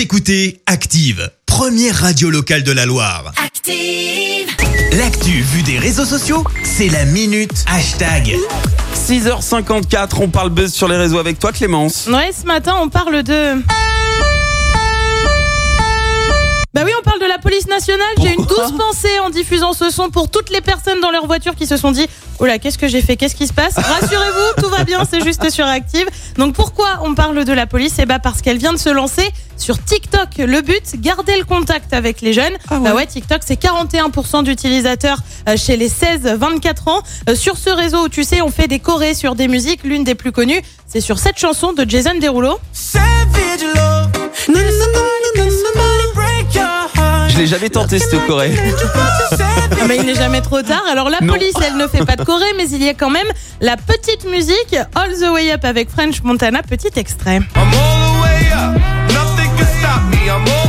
Vous écoutez Active, première radio locale de la Loire. Active. L'actu vue des réseaux sociaux, c'est la minute hashtag. 6h54, on parle buzz sur les réseaux avec toi Clémence. Ouais, ce matin, on parle de. Bah oui, on parle de la police nationale. J'ai une douce pensée en diffusant ce son pour toutes les personnes dans leur voiture qui se sont dit Oh là, qu'est-ce que j'ai fait? Qu'est-ce qui se passe? Rassurez-vous, tout va bien, c'est juste sur Active. Donc pourquoi on parle de la police? Eh bah parce qu'elle vient de se lancer sur TikTok. Le but, garder le contact avec les jeunes. Bah ouais, TikTok, c'est 41% d'utilisateurs euh, chez les 16-24 ans. Euh, Sur ce réseau, tu sais, on fait des chorés sur des musiques. L'une des plus connues, c'est sur cette chanson de Jason Derulo. Je l'ai jamais tenté cette Corée. Ah bah, il n'est jamais trop tard. Alors la Non. police, elle ne fait pas de choré, mais il y a quand même la petite musique All the Way Up avec French Montana. Petit extrait. I'm all the way up. Nothing can stop me. I'm all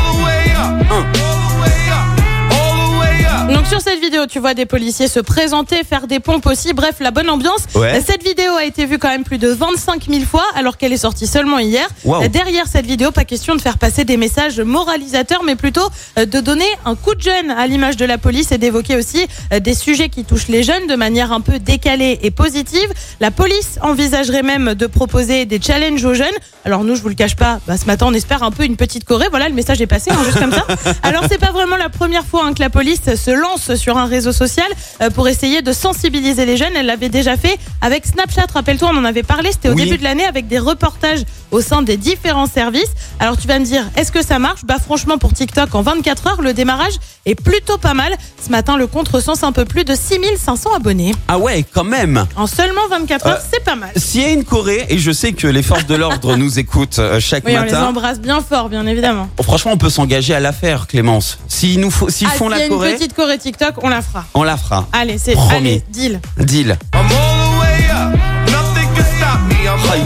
vidéo, tu vois des policiers se présenter, faire des pompes aussi. Bref, la bonne ambiance. Ouais. Cette vidéo a été vue quand même plus de 25 000 fois, alors qu'elle est sortie seulement hier. Wow. Derrière cette vidéo, pas question de faire passer des messages moralisateurs, mais plutôt euh, de donner un coup de jeune à l'image de la police et d'évoquer aussi euh, des sujets qui touchent les jeunes de manière un peu décalée et positive. La police envisagerait même de proposer des challenges aux jeunes. Alors nous, je vous le cache pas, bah, ce matin, on espère un peu une petite Corée. Voilà, le message est passé, hein, juste comme ça. Alors c'est pas vraiment la première fois hein, que la police se lance sur un réseau social euh, pour essayer de sensibiliser les jeunes. Elle l'avait déjà fait avec Snapchat. Rappelle-toi, on en avait parlé. C'était au Oui. début de l'année avec des reportages au sein des différents services. Alors tu vas me dire, est-ce que ça marche? Bah franchement, pour TikTok, en 24 heures, le démarrage est plutôt pas mal. Ce matin, le compte recense un peu plus de 6500 abonnés. Ah ouais, quand même. En seulement 24 heures, Euh, c'est pas mal. S'il y a une Corée, et je sais que les forces de l'ordre nous écoutent euh, chaque Oui, on les matin, embrasse bien fort, bien évidemment. oh, franchement, on peut s'engager à la faire, Clémence. S'ils nous faut, s'ils Ah, font s'il y la a une petite Corée TikTok, on la fera. on la fera. Allez, c'est Promis. allez, deal. Deal.